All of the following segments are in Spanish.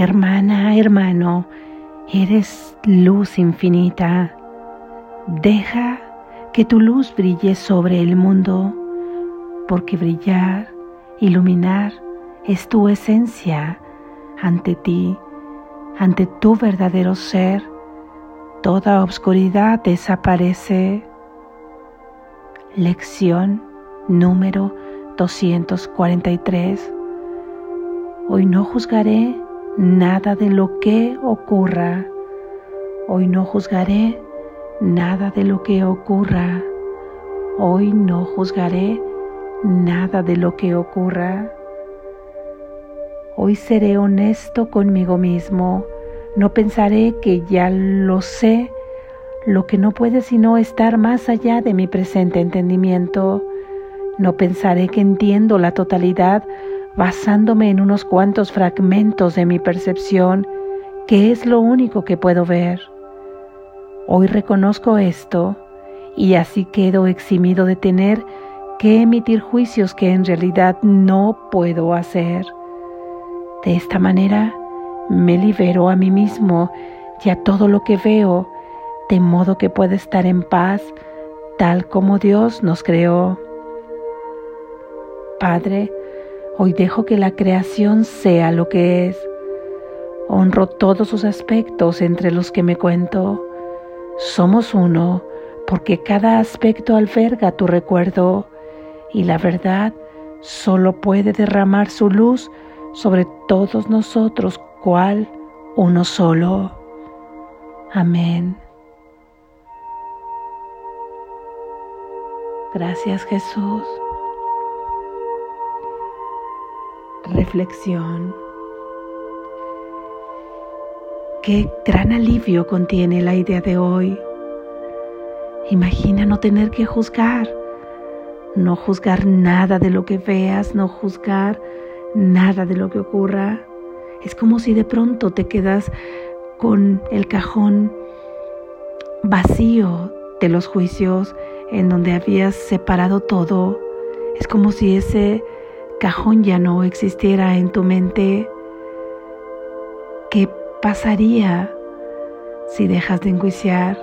Hermana, hermano, eres luz infinita. Deja que tu luz brille sobre el mundo, porque brillar, iluminar, es tu esencia ante ti, ante tu verdadero ser. Toda obscuridad desaparece. Lección número 243. Hoy no juzgaré nada de lo que ocurra. Hoy no juzgaré nada de lo que ocurra. Hoy no juzgaré nada de lo que ocurra. Hoy seré honesto conmigo mismo. No pensaré que ya lo sé, lo que no puede sino estar más allá de mi presente entendimiento. No pensaré que entiendo la totalidad basándome en unos cuantos fragmentos de mi percepción, que es lo único que puedo ver. Hoy reconozco esto y así quedo eximido de tener que emitir juicios que en realidad no puedo hacer. De esta manera me libero a mí mismo y a todo lo que veo, de modo que pueda estar en paz tal como Dios nos creó. Padre, Hoy dejo que la creación sea lo que es. Honro todos sus aspectos entre los que me cuento. Somos uno porque cada aspecto alberga tu recuerdo y la verdad solo puede derramar su luz sobre todos nosotros cual uno solo. Amén. Gracias Jesús. Reflexión. Qué gran alivio contiene la idea de hoy. Imagina no tener que juzgar, no juzgar nada de lo que veas, no juzgar nada de lo que ocurra. Es como si de pronto te quedas con el cajón vacío de los juicios en donde habías separado todo. Es como si ese cajón ya no existiera en tu mente, ¿qué pasaría si dejas de enjuiciar?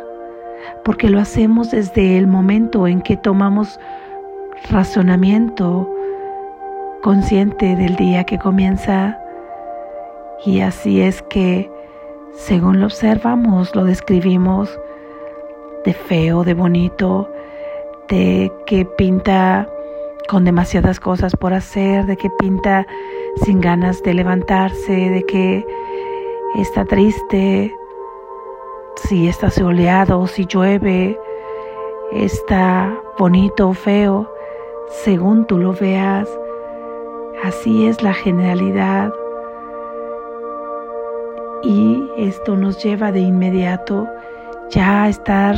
Porque lo hacemos desde el momento en que tomamos razonamiento consciente del día que comienza. Y así es que, según lo observamos, lo describimos de feo, de bonito, de que pinta con demasiadas cosas por hacer, de que pinta sin ganas de levantarse, de que está triste, si está soleado, si llueve, está bonito o feo, según tú lo veas. Así es la generalidad. Y esto nos lleva de inmediato ya a estar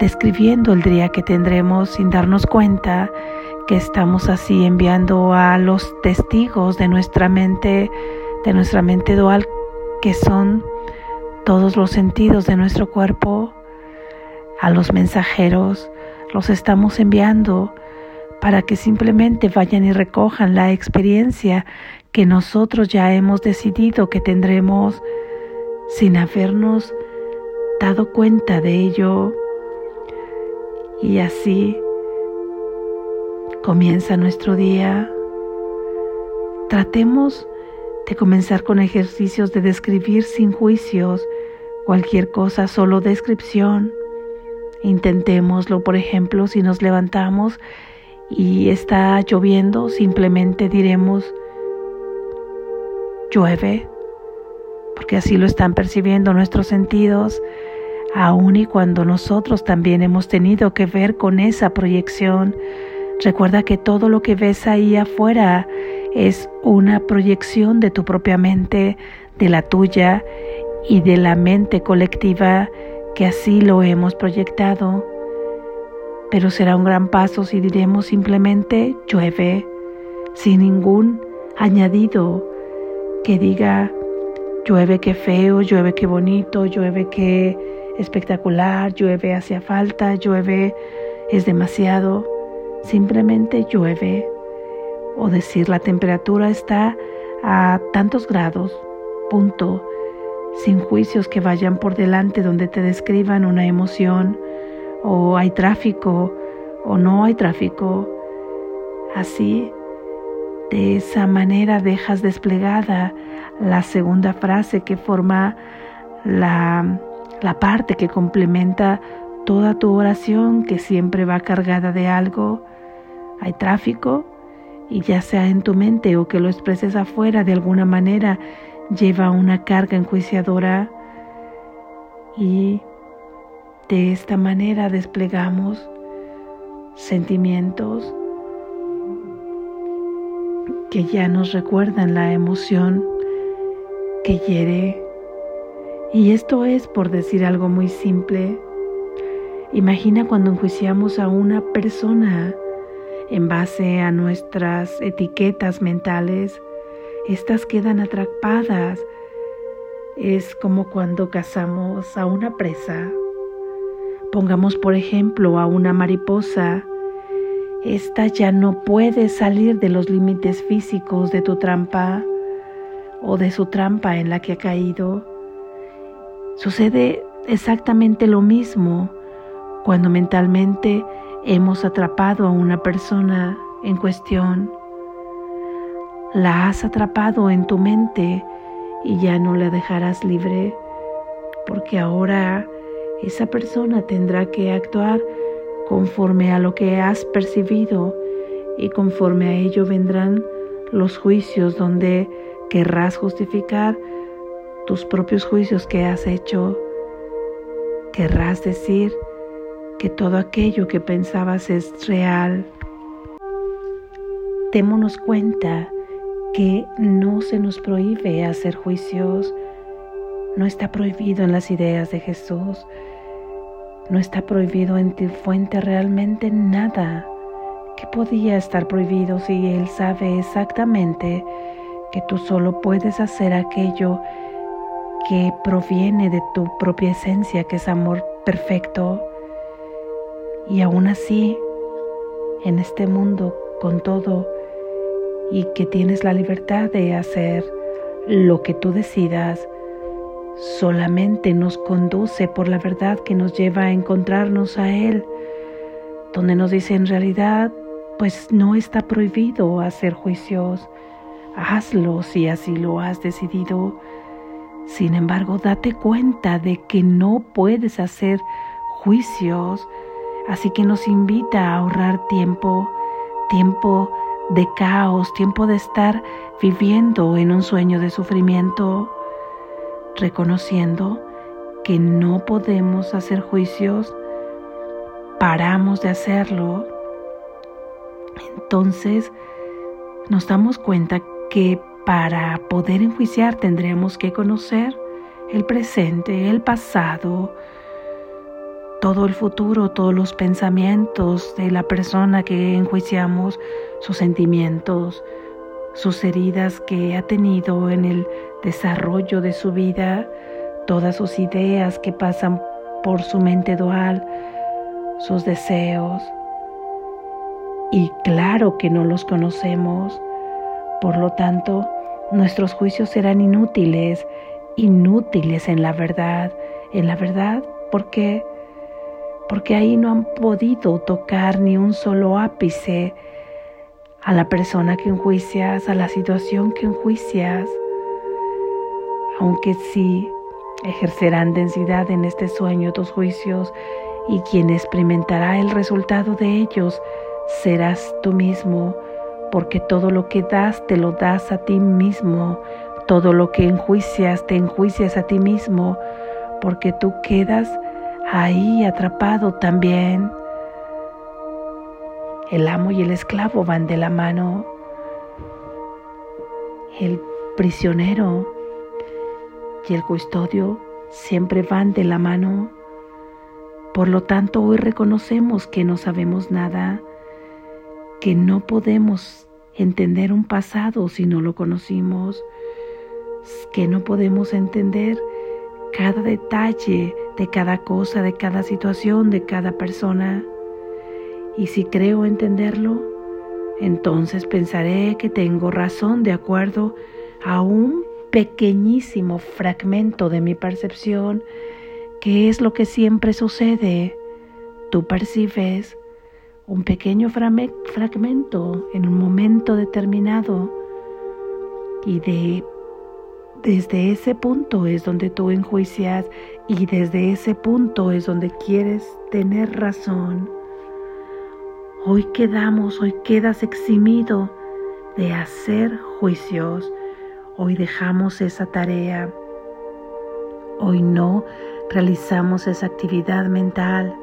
describiendo el día que tendremos sin darnos cuenta que estamos así enviando a los testigos de nuestra mente, de nuestra mente dual, que son todos los sentidos de nuestro cuerpo, a los mensajeros, los estamos enviando para que simplemente vayan y recojan la experiencia que nosotros ya hemos decidido que tendremos sin habernos dado cuenta de ello. Y así Comienza nuestro día. Tratemos de comenzar con ejercicios de describir sin juicios cualquier cosa, solo descripción. Intentémoslo, por ejemplo, si nos levantamos y está lloviendo, simplemente diremos llueve, porque así lo están percibiendo nuestros sentidos, aun y cuando nosotros también hemos tenido que ver con esa proyección Recuerda que todo lo que ves ahí afuera es una proyección de tu propia mente, de la tuya y de la mente colectiva que así lo hemos proyectado. Pero será un gran paso si diremos simplemente llueve, sin ningún añadido que diga llueve que feo, llueve que bonito, llueve que espectacular, llueve hacia falta, llueve es demasiado simplemente llueve o decir la temperatura está a tantos grados, punto, sin juicios que vayan por delante donde te describan una emoción, o hay tráfico, o no hay tráfico. Así, de esa manera dejas desplegada la segunda frase que forma la, la parte que complementa toda tu oración que siempre va cargada de algo. Hay tráfico y ya sea en tu mente o que lo expreses afuera de alguna manera, lleva una carga enjuiciadora y de esta manera desplegamos sentimientos que ya nos recuerdan la emoción que hiere. Y esto es por decir algo muy simple. Imagina cuando enjuiciamos a una persona en base a nuestras etiquetas mentales, estas quedan atrapadas. Es como cuando cazamos a una presa. Pongamos por ejemplo a una mariposa. Esta ya no puede salir de los límites físicos de tu trampa o de su trampa en la que ha caído. Sucede exactamente lo mismo cuando mentalmente hemos atrapado a una persona en cuestión. La has atrapado en tu mente y ya no la dejarás libre porque ahora esa persona tendrá que actuar conforme a lo que has percibido y conforme a ello vendrán los juicios donde querrás justificar tus propios juicios que has hecho. Querrás decir, que todo aquello que pensabas es real. Démonos cuenta que no se nos prohíbe hacer juicios, no está prohibido en las ideas de Jesús, no está prohibido en tu fuente realmente nada. que podía estar prohibido si Él sabe exactamente que tú solo puedes hacer aquello que proviene de tu propia esencia, que es amor perfecto? Y aún así, en este mundo, con todo, y que tienes la libertad de hacer lo que tú decidas, solamente nos conduce por la verdad que nos lleva a encontrarnos a Él, donde nos dice en realidad, pues no está prohibido hacer juicios, hazlo si así lo has decidido. Sin embargo, date cuenta de que no puedes hacer juicios Así que nos invita a ahorrar tiempo, tiempo de caos, tiempo de estar viviendo en un sueño de sufrimiento, reconociendo que no podemos hacer juicios, paramos de hacerlo. Entonces nos damos cuenta que para poder enjuiciar tendremos que conocer el presente, el pasado, todo el futuro, todos los pensamientos de la persona que enjuiciamos, sus sentimientos, sus heridas que ha tenido en el desarrollo de su vida, todas sus ideas que pasan por su mente dual, sus deseos. Y claro que no los conocemos, por lo tanto, nuestros juicios serán inútiles, inútiles en la verdad, en la verdad porque porque ahí no han podido tocar ni un solo ápice a la persona que enjuicias, a la situación que enjuicias, aunque sí ejercerán densidad en este sueño tus juicios y quien experimentará el resultado de ellos serás tú mismo, porque todo lo que das te lo das a ti mismo, todo lo que enjuicias te enjuicias a ti mismo, porque tú quedas ahí atrapado también. El amo y el esclavo van de la mano. El prisionero y el custodio siempre van de la mano. Por lo tanto, hoy reconocemos que no sabemos nada, que no podemos entender un pasado si no lo conocimos, que no podemos entender cada detalle de cada cosa, de cada situación, de cada persona. Y si creo entenderlo, entonces pensaré que tengo razón de acuerdo a un pequeñísimo fragmento de mi percepción, que es lo que siempre sucede. Tú percibes un pequeño fragmento en un momento determinado y de desde ese punto es donde tú enjuicias y desde ese punto es donde quieres tener razón. Hoy quedamos, hoy quedas eximido de hacer juicios. Hoy dejamos esa tarea. Hoy no realizamos esa actividad mental.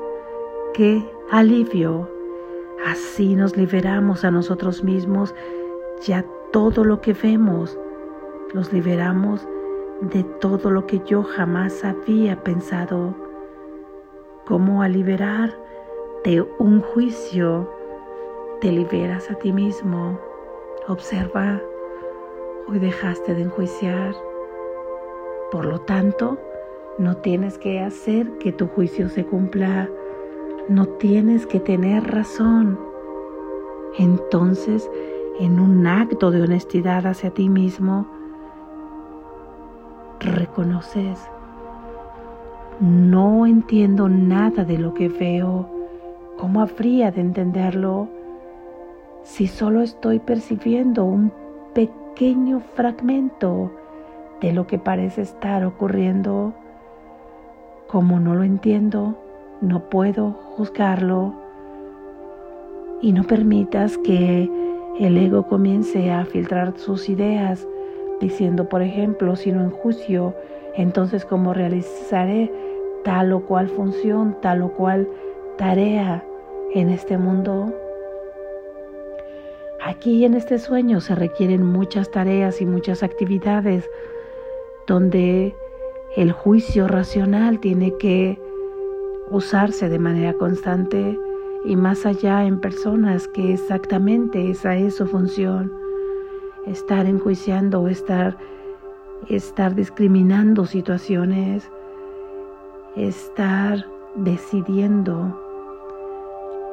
¡Qué alivio! Así nos liberamos a nosotros mismos. Ya todo lo que vemos, los liberamos de todo lo que yo jamás había pensado. Como al liberar de un juicio, te liberas a ti mismo. Observa, hoy dejaste de enjuiciar. Por lo tanto, no tienes que hacer que tu juicio se cumpla. No tienes que tener razón. Entonces, en un acto de honestidad hacia ti mismo, reconoces, no entiendo nada de lo que veo, ¿cómo habría de entenderlo si solo estoy percibiendo un pequeño fragmento de lo que parece estar ocurriendo? Como no lo entiendo, no puedo juzgarlo. Y no permitas que el ego comience a filtrar sus ideas diciendo, por ejemplo, si no en juicio, entonces cómo realizaré tal o cual función, tal o cual tarea en este mundo. Aquí en este sueño se requieren muchas tareas y muchas actividades donde el juicio racional tiene que usarse de manera constante y más allá en personas que exactamente esa es su función estar enjuiciando o estar, estar discriminando situaciones, estar decidiendo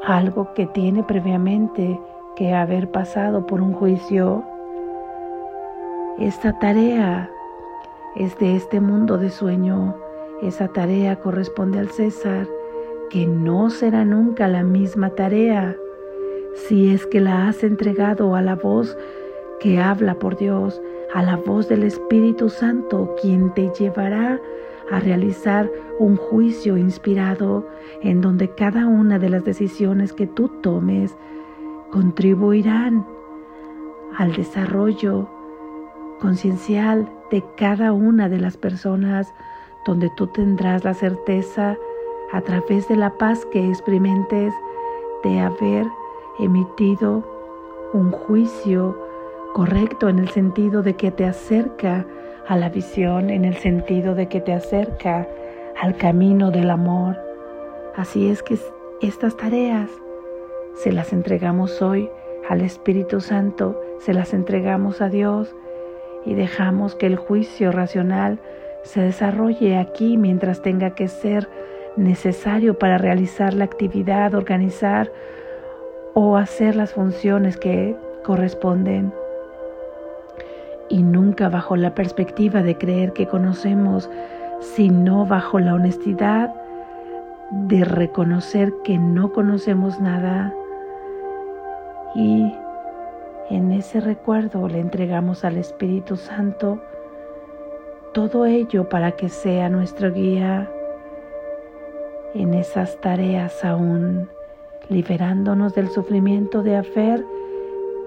algo que tiene previamente que haber pasado por un juicio. Esta tarea es de este mundo de sueño. Esa tarea corresponde al César, que no será nunca la misma tarea si es que la has entregado a la voz que habla por Dios, a la voz del Espíritu Santo, quien te llevará a realizar un juicio inspirado en donde cada una de las decisiones que tú tomes contribuirán al desarrollo conciencial de cada una de las personas, donde tú tendrás la certeza a través de la paz que experimentes de haber emitido un juicio correcto en el sentido de que te acerca a la visión, en el sentido de que te acerca al camino del amor. Así es que estas tareas se las entregamos hoy al Espíritu Santo, se las entregamos a Dios y dejamos que el juicio racional se desarrolle aquí mientras tenga que ser necesario para realizar la actividad, organizar o hacer las funciones que corresponden y nunca bajo la perspectiva de creer que conocemos, sino bajo la honestidad de reconocer que no conocemos nada. Y en ese recuerdo le entregamos al Espíritu Santo todo ello para que sea nuestro guía en esas tareas aún, liberándonos del sufrimiento de haber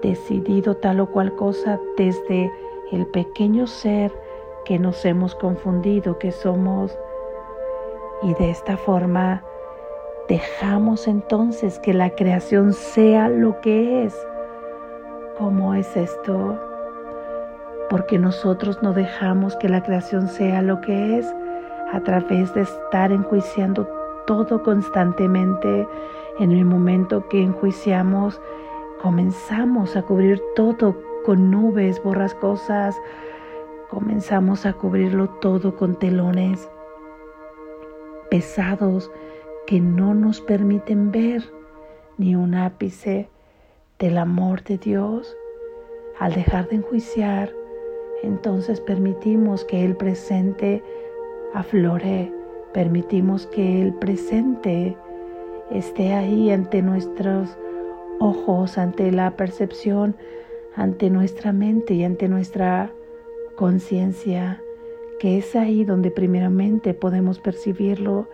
decidido tal o cual cosa desde el pequeño ser que nos hemos confundido que somos y de esta forma dejamos entonces que la creación sea lo que es. ¿Cómo es esto? Porque nosotros no dejamos que la creación sea lo que es a través de estar enjuiciando todo constantemente. En el momento que enjuiciamos, comenzamos a cubrir todo con nubes borrascosas, comenzamos a cubrirlo todo con telones pesados que no nos permiten ver ni un ápice del amor de Dios. Al dejar de enjuiciar, entonces permitimos que el presente aflore, permitimos que el presente esté ahí ante nuestros ojos, ante la percepción, ante nuestra mente y ante nuestra conciencia, que es ahí donde primeramente podemos percibirlo.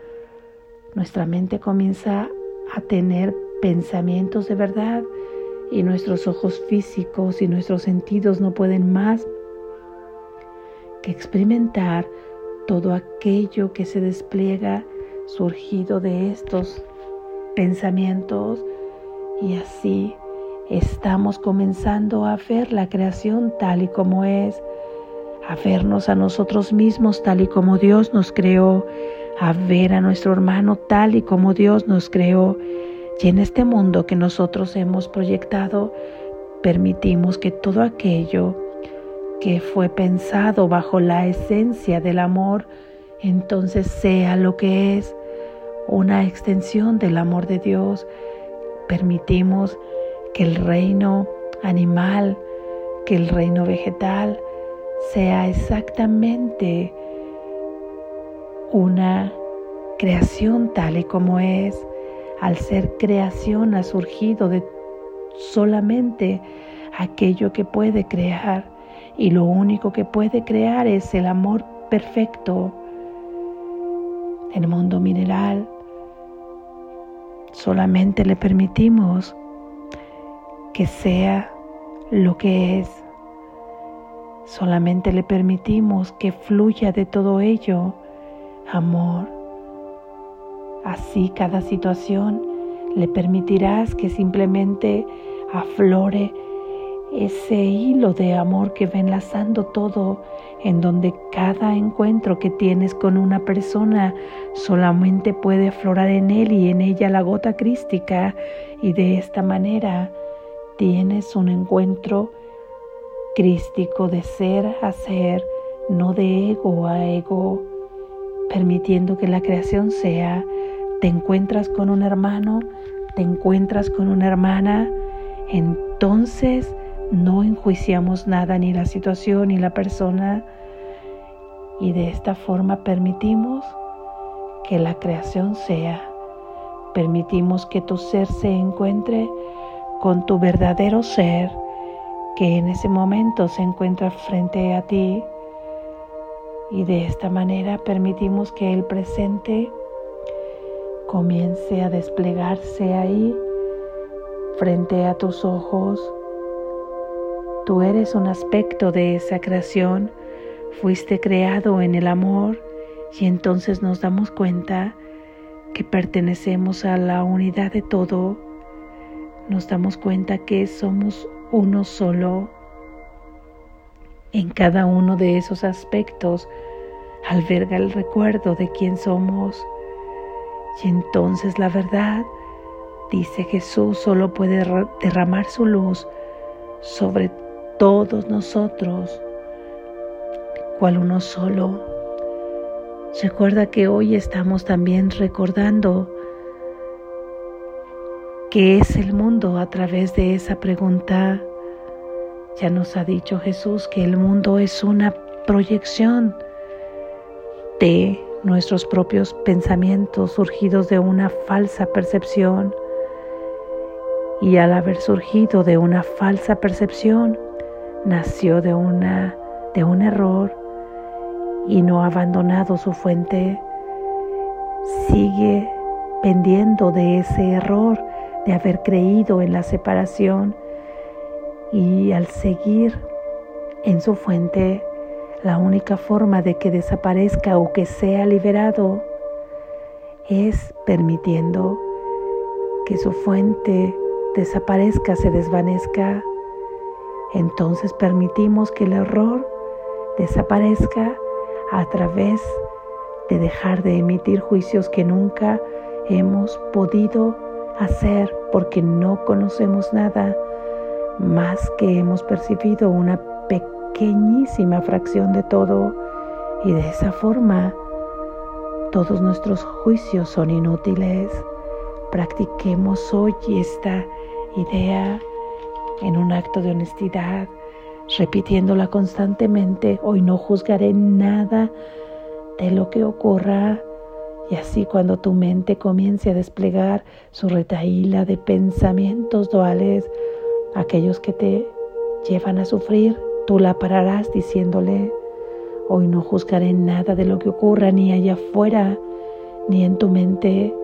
Nuestra mente comienza a tener pensamientos de verdad y nuestros ojos físicos y nuestros sentidos no pueden más que experimentar todo aquello que se despliega surgido de estos pensamientos y así estamos comenzando a ver la creación tal y como es, a vernos a nosotros mismos tal y como Dios nos creó, a ver a nuestro hermano tal y como Dios nos creó. Y en este mundo que nosotros hemos proyectado, permitimos que todo aquello que fue pensado bajo la esencia del amor, entonces sea lo que es una extensión del amor de Dios. Permitimos que el reino animal, que el reino vegetal sea exactamente una creación tal y como es. Al ser creación ha surgido de solamente aquello que puede crear y lo único que puede crear es el amor perfecto. El mundo mineral solamente le permitimos que sea lo que es. Solamente le permitimos que fluya de todo ello amor. Así cada situación le permitirás que simplemente aflore ese hilo de amor que va enlazando todo, en donde cada encuentro que tienes con una persona solamente puede aflorar en él y en ella la gota crística, y de esta manera tienes un encuentro crístico de ser a ser, no de ego a ego, permitiendo que la creación sea, te encuentras con un hermano, te encuentras con una hermana, entonces no enjuiciamos nada, ni la situación, ni la persona, y de esta forma permitimos que la creación sea. Permitimos que tu ser se encuentre con tu verdadero ser, que en ese momento se encuentra frente a ti. Y de esta manera permitimos que el presente comience a desplegarse ahí frente a tus ojos. Tú eres un aspecto de esa creación, fuiste creado en el amor y entonces nos damos cuenta que pertenecemos a la unidad de todo, nos damos cuenta que somos uno solo. En cada uno de esos aspectos alberga el recuerdo de quién somos y entonces la verdad, dice Jesús, solo puede derramar su luz sobre todos nosotros, cual uno solo. Recuerda que hoy estamos también recordando qué es el mundo a través de esa pregunta. Ya nos ha dicho Jesús que el mundo es una proyección de nuestros propios pensamientos surgidos de una falsa percepción. Y al haber surgido de una falsa percepción, nació de, una, de un error y no ha abandonado su fuente, sigue pendiendo de ese error de haber creído en la separación y al seguir en su fuente, la única forma de que desaparezca o que sea liberado es permitiendo que su fuente desaparezca, se desvanezca. Entonces permitimos que el error desaparezca a través de dejar de emitir juicios que nunca hemos podido hacer porque no conocemos nada más que hemos percibido una pequeñísima fracción de todo y de esa forma todos nuestros juicios son inútiles. Practiquemos hoy esta idea en un acto de honestidad, repitiéndola constantemente, hoy no juzgaré nada de lo que ocurra. Y así cuando tu mente comience a desplegar su retaíla de pensamientos duales, aquellos que te llevan a sufrir, tú la pararás diciéndole, hoy no juzgaré nada de lo que ocurra ni allá afuera, ni en tu mente.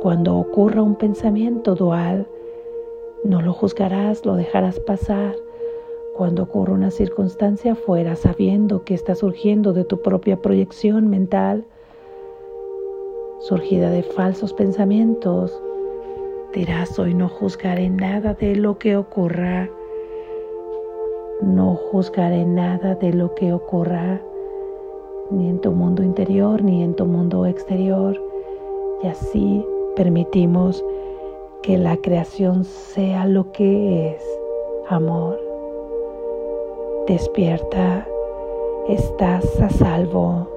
Cuando ocurra un pensamiento dual, no lo juzgarás, lo dejarás pasar. Cuando ocurra una circunstancia afuera, sabiendo que está surgiendo de tu propia proyección mental, surgida de falsos pensamientos, dirás hoy no juzgaré nada de lo que ocurra. No juzgaré nada de lo que ocurra, ni en tu mundo interior ni en tu mundo exterior. Y así permitimos que la creación sea lo que es, amor. Despierta, estás a salvo.